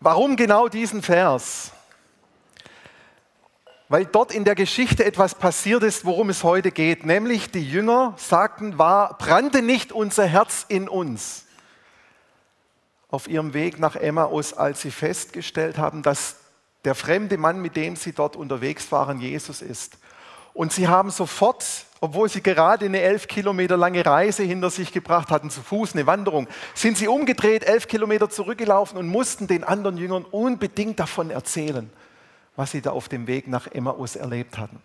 Warum genau diesen Vers? Weil dort in der Geschichte etwas passiert ist, worum es heute geht. Nämlich die Jünger sagten, war, brannte nicht unser Herz in uns auf ihrem Weg nach Emmaus, als sie festgestellt haben, dass der fremde Mann, mit dem sie dort unterwegs waren, Jesus ist. Und sie haben sofort, obwohl sie gerade eine elf Kilometer lange Reise hinter sich gebracht hatten, zu Fuß eine Wanderung, sind sie umgedreht, elf Kilometer zurückgelaufen und mussten den anderen Jüngern unbedingt davon erzählen, was sie da auf dem Weg nach Emmaus erlebt hatten.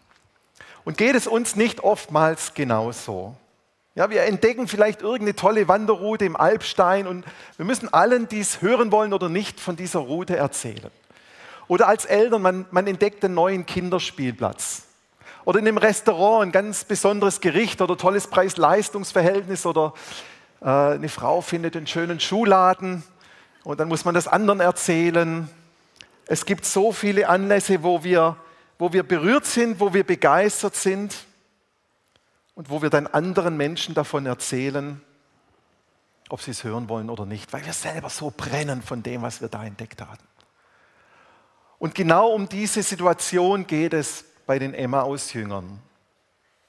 Und geht es uns nicht oftmals genauso? Ja, wir entdecken vielleicht irgendeine tolle Wanderroute im Alpstein und wir müssen allen, die es hören wollen oder nicht, von dieser Route erzählen. Oder als Eltern, man, man entdeckt einen neuen Kinderspielplatz. Oder in einem Restaurant ein ganz besonderes Gericht oder tolles Preis-Leistungs-Verhältnis oder äh, eine Frau findet einen schönen Schuhladen und dann muss man das anderen erzählen. Es gibt so viele Anlässe, wo wir, wo wir berührt sind, wo wir begeistert sind und wo wir dann anderen Menschen davon erzählen, ob sie es hören wollen oder nicht, weil wir selber so brennen von dem, was wir da entdeckt haben. Und genau um diese Situation geht es bei den Emmaus-Jüngern.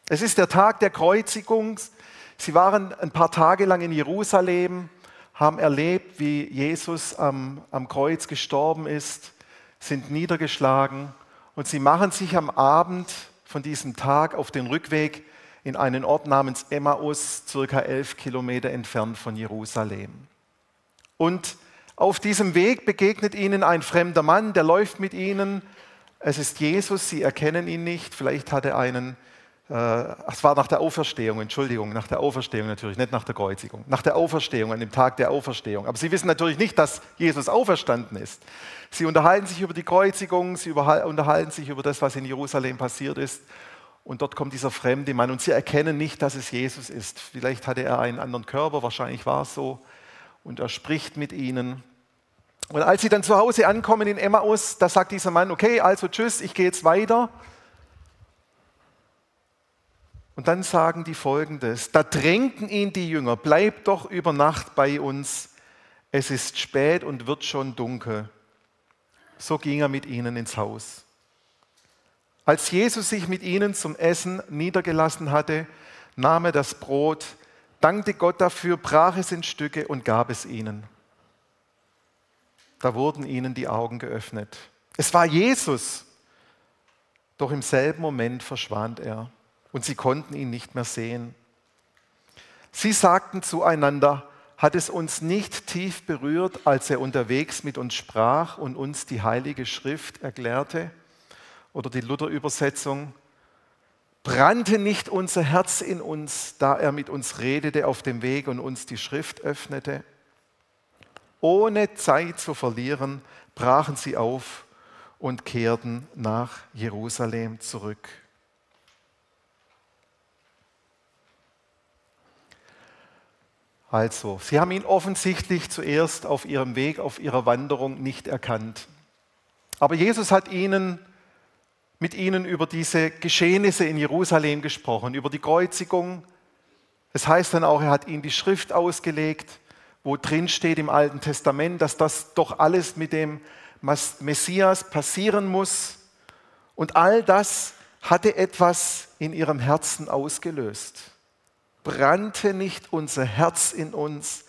Es ist der Tag der Kreuzigung. Sie waren ein paar Tage lang in Jerusalem, haben erlebt, wie Jesus am, am Kreuz gestorben ist, sind niedergeschlagen und sie machen sich am Abend von diesem Tag auf den Rückweg in einen Ort namens Emmaus, circa elf Kilometer entfernt von Jerusalem. Und auf diesem Weg begegnet ihnen ein fremder Mann, der läuft mit ihnen. Es ist Jesus, sie erkennen ihn nicht. Vielleicht hat er einen, äh, es war nach der Auferstehung, Entschuldigung, nach der Auferstehung natürlich, nicht nach der Kreuzigung, nach der Auferstehung, an dem Tag der Auferstehung. Aber sie wissen natürlich nicht, dass Jesus auferstanden ist. Sie unterhalten sich über die Kreuzigung, sie unterhalten sich über das, was in Jerusalem passiert ist. Und dort kommt dieser fremde Mann und sie erkennen nicht, dass es Jesus ist. Vielleicht hatte er einen anderen Körper, wahrscheinlich war es so und er spricht mit ihnen. Und als sie dann zu Hause ankommen in Emmaus, da sagt dieser Mann, okay, also tschüss, ich gehe jetzt weiter. Und dann sagen die folgendes, da drängten ihn die Jünger, bleib doch über Nacht bei uns, es ist spät und wird schon dunkel. So ging er mit ihnen ins Haus. Als Jesus sich mit ihnen zum Essen niedergelassen hatte, nahm er das Brot, dankte Gott dafür, brach es in Stücke und gab es ihnen. Da wurden ihnen die Augen geöffnet. Es war Jesus, doch im selben Moment verschwand er und sie konnten ihn nicht mehr sehen. Sie sagten zueinander, hat es uns nicht tief berührt, als er unterwegs mit uns sprach und uns die heilige Schrift erklärte? Oder die Luther-Übersetzung, brannte nicht unser Herz in uns, da er mit uns redete auf dem Weg und uns die Schrift öffnete? Ohne Zeit zu verlieren, brachen sie auf und kehrten nach Jerusalem zurück. Also, sie haben ihn offensichtlich zuerst auf ihrem Weg, auf ihrer Wanderung nicht erkannt. Aber Jesus hat ihnen mit ihnen über diese Geschehnisse in Jerusalem gesprochen, über die Kreuzigung. Es heißt dann auch, er hat ihnen die Schrift ausgelegt, wo drin steht im Alten Testament, dass das doch alles mit dem Messias passieren muss. Und all das hatte etwas in ihrem Herzen ausgelöst. Brannte nicht unser Herz in uns,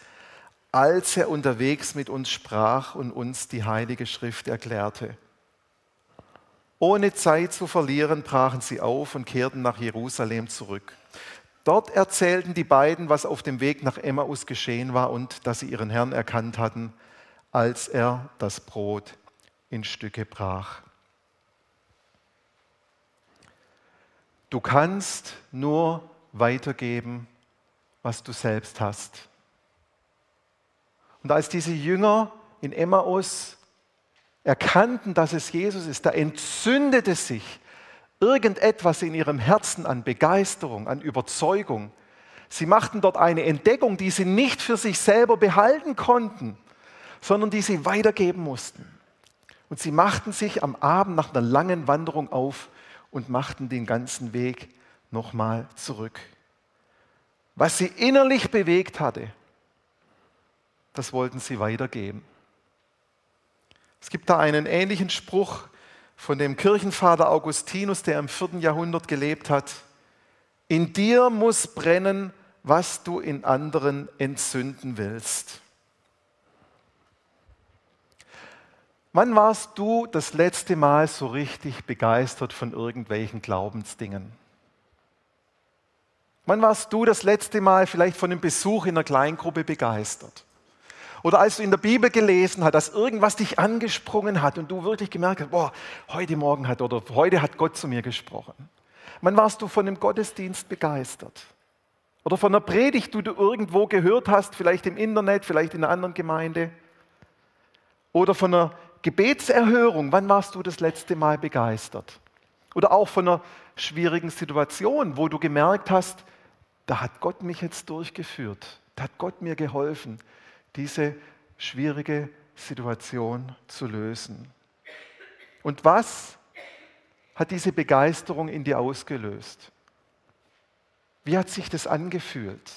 als er unterwegs mit uns sprach und uns die Heilige Schrift erklärte. Ohne Zeit zu verlieren, brachen sie auf und kehrten nach Jerusalem zurück. Dort erzählten die beiden, was auf dem Weg nach Emmaus geschehen war und dass sie ihren Herrn erkannt hatten, als er das Brot in Stücke brach. Du kannst nur weitergeben, was du selbst hast. Und als diese Jünger in Emmaus erkannten, dass es Jesus ist, da entzündete sich irgendetwas in ihrem Herzen an Begeisterung, an Überzeugung. Sie machten dort eine Entdeckung, die sie nicht für sich selber behalten konnten, sondern die sie weitergeben mussten. Und sie machten sich am Abend nach einer langen Wanderung auf und machten den ganzen Weg nochmal zurück. Was sie innerlich bewegt hatte, das wollten sie weitergeben. Es gibt da einen ähnlichen Spruch von dem Kirchenvater Augustinus, der im vierten Jahrhundert gelebt hat. In dir muss brennen, was du in anderen entzünden willst. Wann warst du das letzte Mal so richtig begeistert von irgendwelchen Glaubensdingen? Wann warst du das letzte Mal vielleicht von einem Besuch in einer Kleingruppe begeistert? Oder als du in der Bibel gelesen hast, dass irgendwas dich angesprungen hat und du wirklich gemerkt hast, boah, heute Morgen hat oder heute hat Gott zu mir gesprochen. Wann warst du von einem Gottesdienst begeistert? Oder von einer Predigt, die du irgendwo gehört hast, vielleicht im Internet, vielleicht in einer anderen Gemeinde? Oder von einer Gebetserhörung, wann warst du das letzte Mal begeistert? Oder auch von einer schwierigen Situation, wo du gemerkt hast, da hat Gott mich jetzt durchgeführt, da hat Gott mir geholfen, diese schwierige Situation zu lösen. Und was hat diese Begeisterung in dir ausgelöst? Wie hat sich das angefühlt?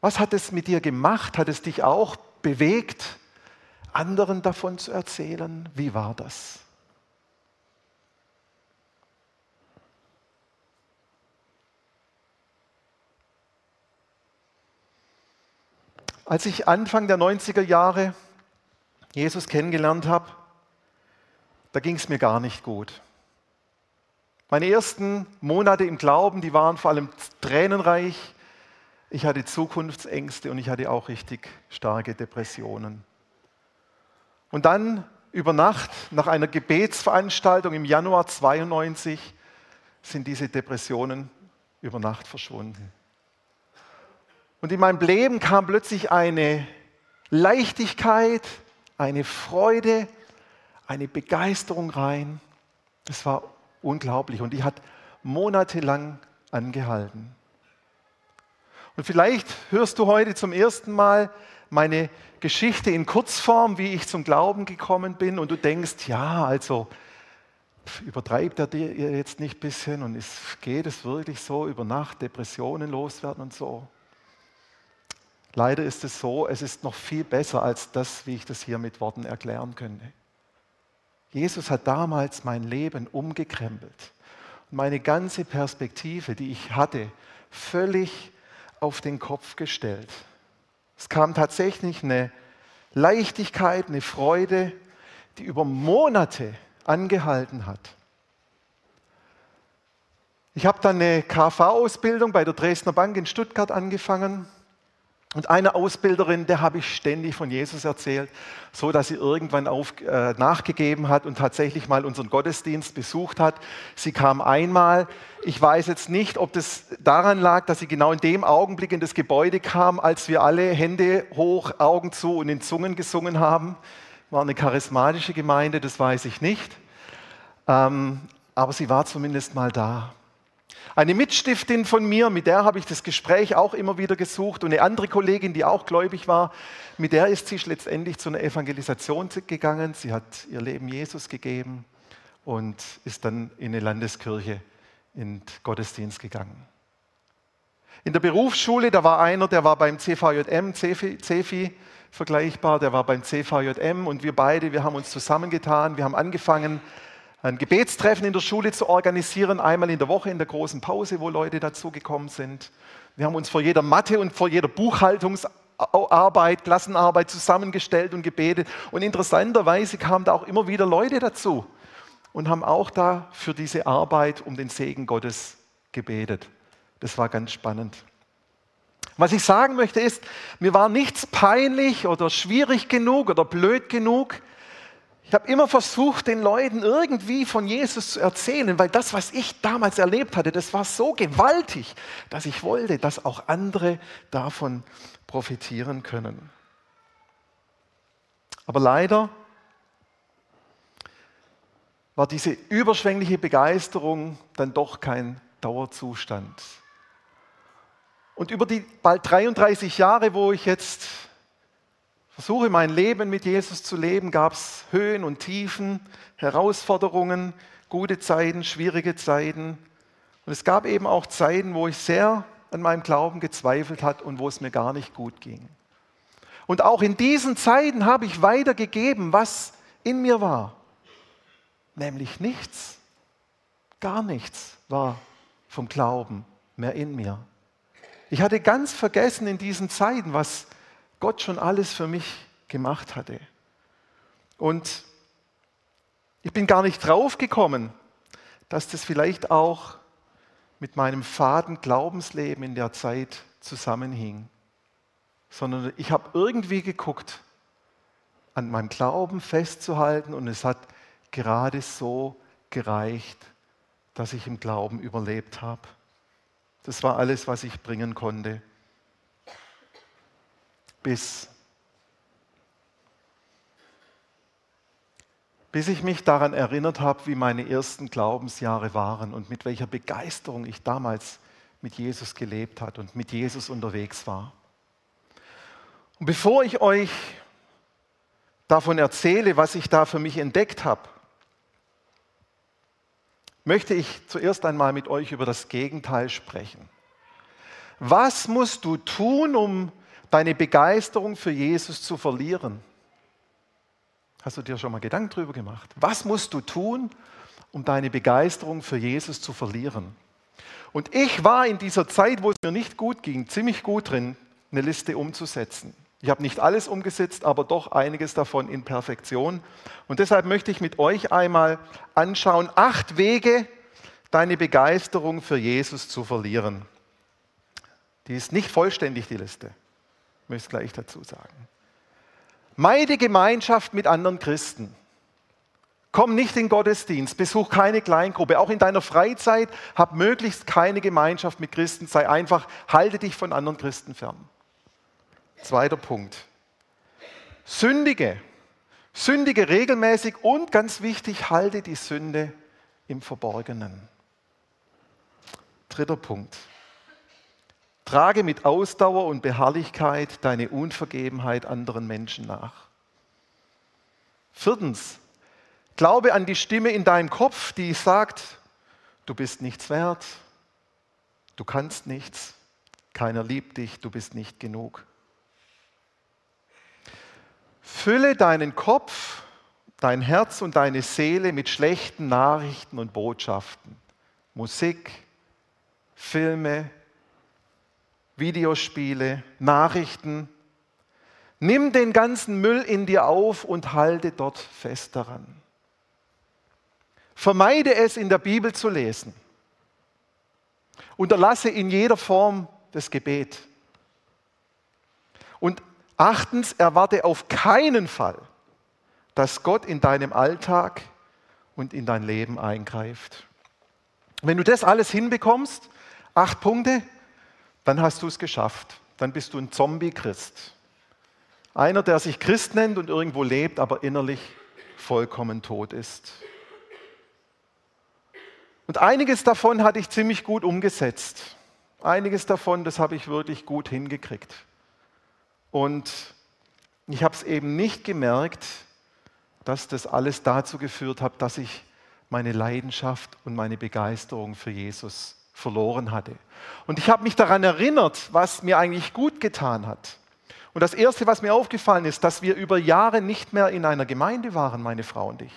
Was hat es mit dir gemacht? Hat es dich auch bewegt? anderen davon zu erzählen, wie war das? Als ich Anfang der 90er Jahre Jesus kennengelernt habe, da ging es mir gar nicht gut. Meine ersten Monate im Glauben, die waren vor allem tränenreich. Ich hatte Zukunftsängste und ich hatte auch richtig starke Depressionen. Und dann über Nacht, nach einer Gebetsveranstaltung im Januar 92, sind diese Depressionen über Nacht verschwunden. Und in meinem Leben kam plötzlich eine Leichtigkeit, eine Freude, eine Begeisterung rein. Das war unglaublich und die hat monatelang angehalten. Und vielleicht hörst du heute zum ersten Mal meine Geschichte in Kurzform, wie ich zum Glauben gekommen bin und du denkst, ja, also übertreibt er dir jetzt nicht ein bisschen und ist, geht es wirklich so über Nacht, Depressionen loswerden und so. Leider ist es so, es ist noch viel besser als das, wie ich das hier mit Worten erklären könnte. Jesus hat damals mein Leben umgekrempelt und meine ganze Perspektive, die ich hatte, völlig auf den Kopf gestellt. Es kam tatsächlich eine Leichtigkeit, eine Freude, die über Monate angehalten hat. Ich habe dann eine KV-Ausbildung bei der Dresdner Bank in Stuttgart angefangen und eine Ausbilderin, der habe ich ständig von Jesus erzählt, so dass sie irgendwann auf, äh, nachgegeben hat und tatsächlich mal unseren Gottesdienst besucht hat. Sie kam einmal. Ich weiß jetzt nicht, ob das daran lag, dass sie genau in dem Augenblick in das Gebäude kam, als wir alle Hände hoch, Augen zu und in Zungen gesungen haben. War eine charismatische Gemeinde, das weiß ich nicht. Ähm, aber sie war zumindest mal da. Eine Mitstiftin von mir, mit der habe ich das Gespräch auch immer wieder gesucht und eine andere Kollegin, die auch gläubig war, mit der ist sie letztendlich zu einer Evangelisation gegangen. Sie hat ihr Leben Jesus gegeben und ist dann in eine Landeskirche in den Gottesdienst gegangen. In der Berufsschule, da war einer, der war beim CVJM, CFI, CFI vergleichbar, der war beim CVJM und wir beide, wir haben uns zusammengetan, wir haben angefangen, ein Gebetstreffen in der Schule zu organisieren, einmal in der Woche in der großen Pause, wo Leute dazugekommen sind. Wir haben uns vor jeder Mathe und vor jeder Buchhaltungsarbeit, Klassenarbeit zusammengestellt und gebetet. Und interessanterweise kamen da auch immer wieder Leute dazu und haben auch da für diese Arbeit um den Segen Gottes gebetet. Das war ganz spannend. Was ich sagen möchte ist, mir war nichts peinlich oder schwierig genug oder blöd genug, ich habe immer versucht, den Leuten irgendwie von Jesus zu erzählen, weil das, was ich damals erlebt hatte, das war so gewaltig, dass ich wollte, dass auch andere davon profitieren können. Aber leider war diese überschwängliche Begeisterung dann doch kein Dauerzustand. Und über die bald 33 Jahre, wo ich jetzt versuche mein Leben mit Jesus zu leben, gab es Höhen und Tiefen, Herausforderungen, gute Zeiten, schwierige Zeiten. Und es gab eben auch Zeiten, wo ich sehr an meinem Glauben gezweifelt hat und wo es mir gar nicht gut ging. Und auch in diesen Zeiten habe ich weitergegeben, was in mir war. Nämlich nichts, gar nichts war vom Glauben mehr in mir. Ich hatte ganz vergessen in diesen Zeiten, was Gott schon alles für mich gemacht hatte. Und ich bin gar nicht draufgekommen, dass das vielleicht auch mit meinem faden Glaubensleben in der Zeit zusammenhing, sondern ich habe irgendwie geguckt, an meinem Glauben festzuhalten und es hat gerade so gereicht, dass ich im Glauben überlebt habe. Das war alles, was ich bringen konnte. Bis, bis ich mich daran erinnert habe, wie meine ersten Glaubensjahre waren und mit welcher Begeisterung ich damals mit Jesus gelebt hat und mit Jesus unterwegs war. Und bevor ich euch davon erzähle, was ich da für mich entdeckt habe, möchte ich zuerst einmal mit euch über das Gegenteil sprechen. Was musst du tun, um deine Begeisterung für Jesus zu verlieren? Hast du dir schon mal Gedanken darüber gemacht? Was musst du tun, um deine Begeisterung für Jesus zu verlieren? Und ich war in dieser Zeit, wo es mir nicht gut ging, ziemlich gut drin, eine Liste umzusetzen. Ich habe nicht alles umgesetzt, aber doch einiges davon in Perfektion. Und deshalb möchte ich mit euch einmal anschauen, acht Wege, deine Begeisterung für Jesus zu verlieren. Die ist nicht vollständig, die Liste. Möchte es gleich dazu sagen. Meide Gemeinschaft mit anderen Christen. Komm nicht in Gottesdienst, besuch keine Kleingruppe. Auch in deiner Freizeit hab möglichst keine Gemeinschaft mit Christen. Sei einfach, halte dich von anderen Christen fern. Zweiter Punkt. Sündige. Sündige regelmäßig und ganz wichtig, halte die Sünde im Verborgenen. Dritter Punkt. Trage mit Ausdauer und Beharrlichkeit deine Unvergebenheit anderen Menschen nach. Viertens. Glaube an die Stimme in deinem Kopf, die sagt, du bist nichts wert, du kannst nichts, keiner liebt dich, du bist nicht genug. Fülle deinen Kopf, dein Herz und deine Seele mit schlechten Nachrichten und Botschaften. Musik, Filme, Videospiele, Nachrichten. Nimm den ganzen Müll in dir auf und halte dort fest daran. Vermeide es, in der Bibel zu lesen. Unterlasse in jeder Form das Gebet. Und Achtens, erwarte auf keinen Fall, dass Gott in deinem Alltag und in dein Leben eingreift. Wenn du das alles hinbekommst, acht Punkte, dann hast du es geschafft. Dann bist du ein Zombie-Christ. Einer, der sich Christ nennt und irgendwo lebt, aber innerlich vollkommen tot ist. Und einiges davon hatte ich ziemlich gut umgesetzt. Einiges davon, das habe ich wirklich gut hingekriegt. Und ich habe es eben nicht gemerkt, dass das alles dazu geführt hat, dass ich meine Leidenschaft und meine Begeisterung für Jesus verloren hatte. Und ich habe mich daran erinnert, was mir eigentlich gut getan hat. Und das Erste, was mir aufgefallen ist, dass wir über Jahre nicht mehr in einer Gemeinde waren, meine Frau und ich.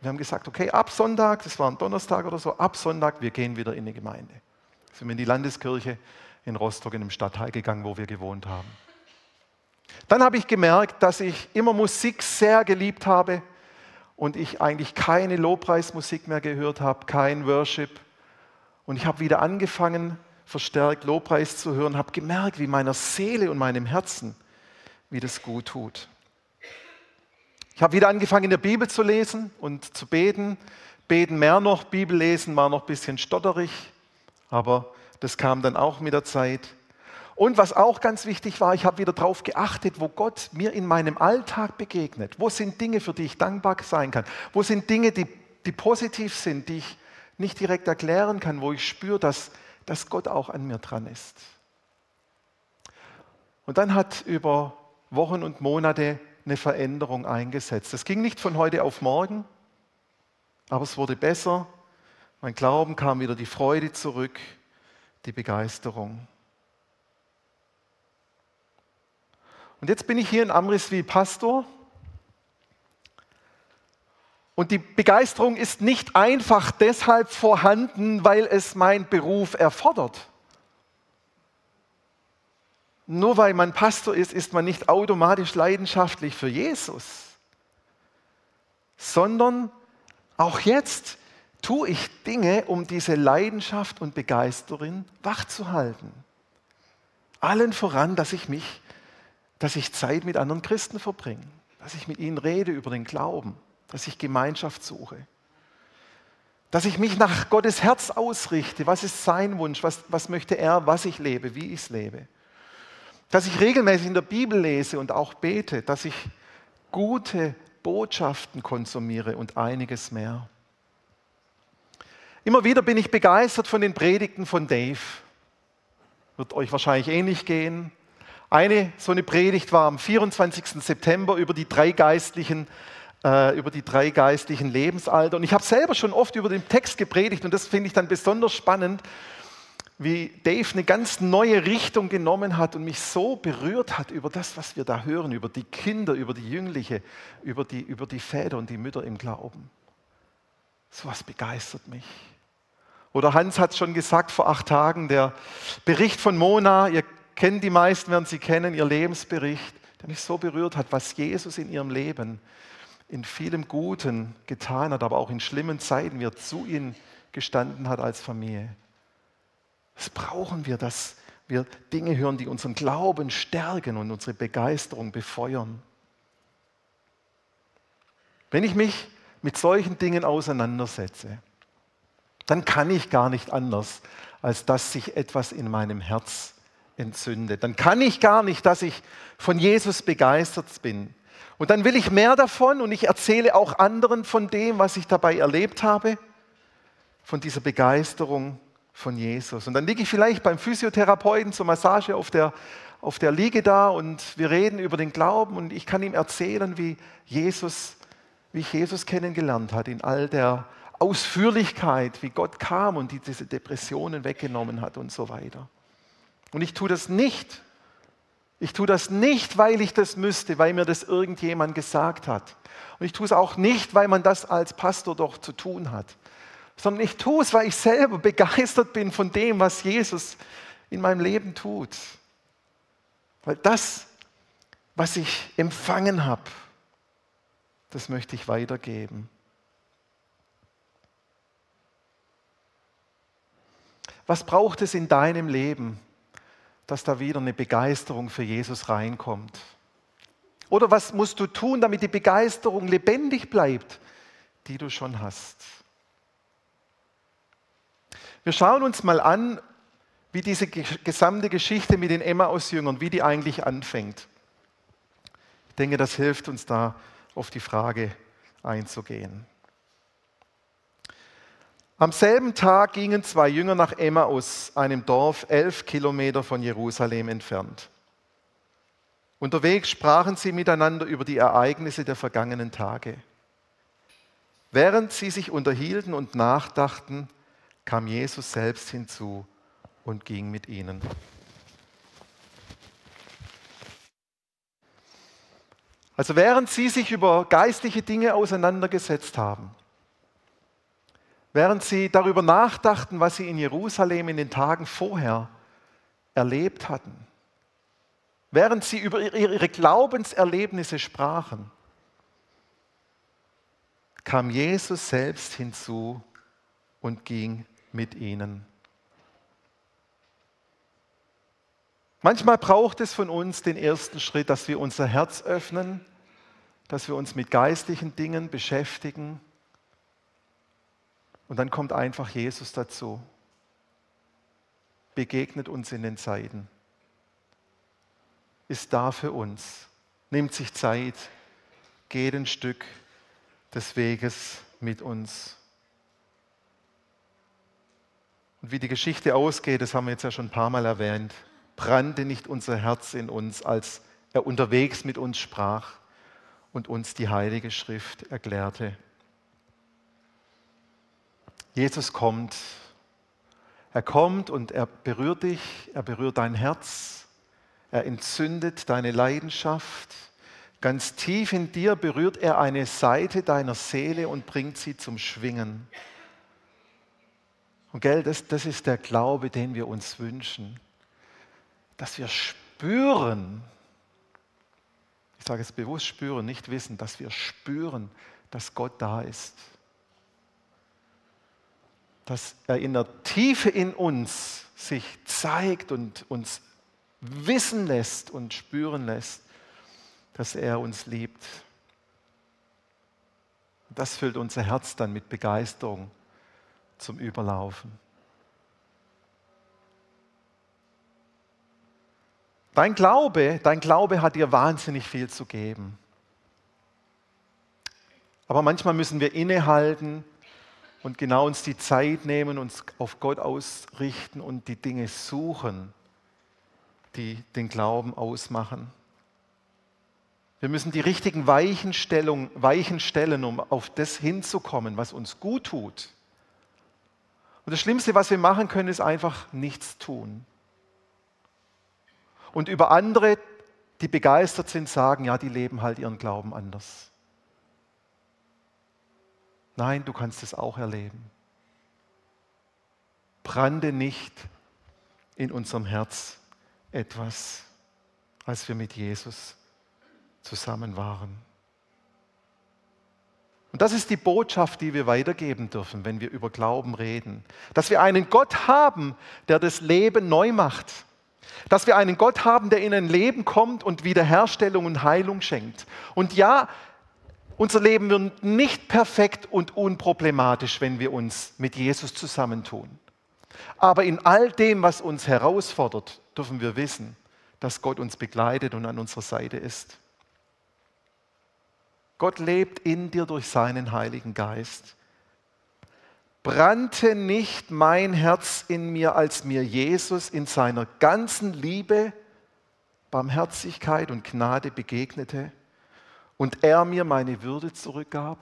Wir haben gesagt, okay, ab Sonntag, das war ein Donnerstag oder so, ab Sonntag, wir gehen wieder in die Gemeinde. Sind wir in die Landeskirche in Rostock in dem Stadtteil gegangen, wo wir gewohnt haben. Dann habe ich gemerkt, dass ich immer Musik sehr geliebt habe und ich eigentlich keine Lobpreismusik mehr gehört habe, kein Worship. Und ich habe wieder angefangen, verstärkt Lobpreis zu hören, habe gemerkt, wie meiner Seele und meinem Herzen, wie das gut tut. Ich habe wieder angefangen, in der Bibel zu lesen und zu beten. Beten mehr noch, Bibel lesen war noch ein bisschen stotterig, aber das kam dann auch mit der Zeit. Und was auch ganz wichtig war, ich habe wieder darauf geachtet, wo Gott mir in meinem Alltag begegnet. Wo sind Dinge, für die ich dankbar sein kann? Wo sind Dinge, die, die positiv sind, die ich nicht direkt erklären kann, wo ich spüre, dass, dass Gott auch an mir dran ist. Und dann hat über Wochen und Monate eine Veränderung eingesetzt. Es ging nicht von heute auf morgen, aber es wurde besser. Mein Glauben kam wieder die Freude zurück, die Begeisterung. Und jetzt bin ich hier in Amriswil Pastor. Und die Begeisterung ist nicht einfach deshalb vorhanden, weil es mein Beruf erfordert. Nur weil man Pastor ist, ist man nicht automatisch leidenschaftlich für Jesus, sondern auch jetzt tue ich Dinge, um diese Leidenschaft und Begeisterung wachzuhalten. Allen voran, dass ich mich, dass ich Zeit mit anderen Christen verbringe, dass ich mit ihnen rede über den Glauben, dass ich Gemeinschaft suche, dass ich mich nach Gottes Herz ausrichte. Was ist sein Wunsch? Was, was möchte er, was ich lebe, wie ich es lebe? Dass ich regelmäßig in der Bibel lese und auch bete, dass ich gute Botschaften konsumiere und einiges mehr. Immer wieder bin ich begeistert von den Predigten von Dave. Wird euch wahrscheinlich ähnlich gehen. Eine so eine Predigt war am 24. September über die drei geistlichen äh, über die drei geistlichen Lebensalter. Und ich habe selber schon oft über den Text gepredigt und das finde ich dann besonders spannend, wie Dave eine ganz neue Richtung genommen hat und mich so berührt hat über das, was wir da hören, über die Kinder, über die Jüngliche, über die, über die Väter und die Mütter im Glauben. So was begeistert mich. Oder Hans hat es schon gesagt vor acht Tagen, der Bericht von Mona, ihr kennt die meisten, werden sie kennen, ihr Lebensbericht, der mich so berührt hat, was Jesus in ihrem Leben in vielem Guten getan hat, aber auch in schlimmen Zeiten, wie er zu ihnen gestanden hat als Familie. Das brauchen wir, dass wir Dinge hören, die unseren Glauben stärken und unsere Begeisterung befeuern. Wenn ich mich mit solchen Dingen auseinandersetze, dann kann ich gar nicht anders, als dass sich etwas in meinem Herz entzündet. Dann kann ich gar nicht, dass ich von Jesus begeistert bin. Und dann will ich mehr davon und ich erzähle auch anderen von dem, was ich dabei erlebt habe, von dieser Begeisterung von Jesus. Und dann liege ich vielleicht beim Physiotherapeuten zur Massage auf der, auf der Liege da und wir reden über den Glauben und ich kann ihm erzählen, wie Jesus, wie ich Jesus kennengelernt hat in all der Ausführlichkeit, wie Gott kam und diese Depressionen weggenommen hat und so weiter. Und ich tue das nicht. Ich tue das nicht, weil ich das müsste, weil mir das irgendjemand gesagt hat. Und ich tue es auch nicht, weil man das als Pastor doch zu tun hat, sondern ich tue es, weil ich selber begeistert bin von dem, was Jesus in meinem Leben tut. Weil das, was ich empfangen habe, das möchte ich weitergeben. Was braucht es in deinem Leben, dass da wieder eine Begeisterung für Jesus reinkommt? Oder was musst du tun, damit die Begeisterung lebendig bleibt, die du schon hast? Wir schauen uns mal an, wie diese gesamte Geschichte mit den Emmaus-Jüngern, wie die eigentlich anfängt. Ich denke, das hilft uns da auf die Frage einzugehen. Am selben Tag gingen zwei Jünger nach Emmaus, einem Dorf elf Kilometer von Jerusalem entfernt. Unterwegs sprachen sie miteinander über die Ereignisse der vergangenen Tage. Während sie sich unterhielten und nachdachten, kam Jesus selbst hinzu und ging mit ihnen. Also während sie sich über geistliche Dinge auseinandergesetzt haben, während sie darüber nachdachten, was sie in Jerusalem in den Tagen vorher erlebt hatten, während sie über ihre Glaubenserlebnisse sprachen, kam Jesus selbst hinzu und ging mit ihnen. Manchmal braucht es von uns den ersten Schritt, dass wir unser Herz öffnen, dass wir uns mit geistlichen Dingen beschäftigen und dann kommt einfach Jesus dazu, begegnet uns in den Zeiten, ist da für uns, nimmt sich Zeit, geht ein Stück des Weges mit uns. Und wie die Geschichte ausgeht, das haben wir jetzt ja schon ein paar Mal erwähnt, brannte nicht unser Herz in uns, als er unterwegs mit uns sprach und uns die Heilige Schrift erklärte. Jesus kommt. Er kommt und er berührt dich, er berührt dein Herz, Er entzündet deine Leidenschaft. Ganz tief in dir berührt er eine Seite deiner Seele und bringt sie zum Schwingen. Und gell, das, das ist der Glaube, den wir uns wünschen, dass wir spüren, ich sage es bewusst spüren, nicht wissen, dass wir spüren, dass Gott da ist. Dass er in der Tiefe in uns sich zeigt und uns wissen lässt und spüren lässt, dass er uns liebt. Das füllt unser Herz dann mit Begeisterung zum Überlaufen. Dein Glaube, dein Glaube hat dir wahnsinnig viel zu geben. Aber manchmal müssen wir innehalten und genau uns die Zeit nehmen, uns auf Gott ausrichten und die Dinge suchen, die den Glauben ausmachen. Wir müssen die richtigen Weichen stellen, um auf das hinzukommen, was uns gut tut. Und das Schlimmste, was wir machen können, ist einfach nichts tun. Und über andere, die begeistert sind, sagen, ja, die leben halt ihren Glauben anders. Nein, du kannst es auch erleben. Brannte nicht in unserem Herz etwas, als wir mit Jesus zusammen waren. Und das ist die Botschaft, die wir weitergeben dürfen, wenn wir über Glauben reden. Dass wir einen Gott haben, der das Leben neu macht. Dass wir einen Gott haben, der in ein Leben kommt und Wiederherstellung und Heilung schenkt. Und ja, unser Leben wird nicht perfekt und unproblematisch, wenn wir uns mit Jesus zusammentun. Aber in all dem, was uns herausfordert, dürfen wir wissen, dass Gott uns begleitet und an unserer Seite ist. Gott lebt in dir durch seinen Heiligen Geist. Brannte nicht mein Herz in mir, als mir Jesus in seiner ganzen Liebe, Barmherzigkeit und Gnade begegnete und er mir meine Würde zurückgab?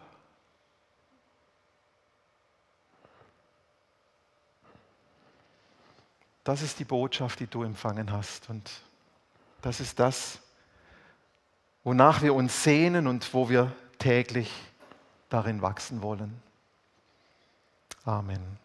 Das ist die Botschaft, die du empfangen hast. Und das ist das, wonach wir uns sehnen und wo wir täglich darin wachsen wollen. Amen.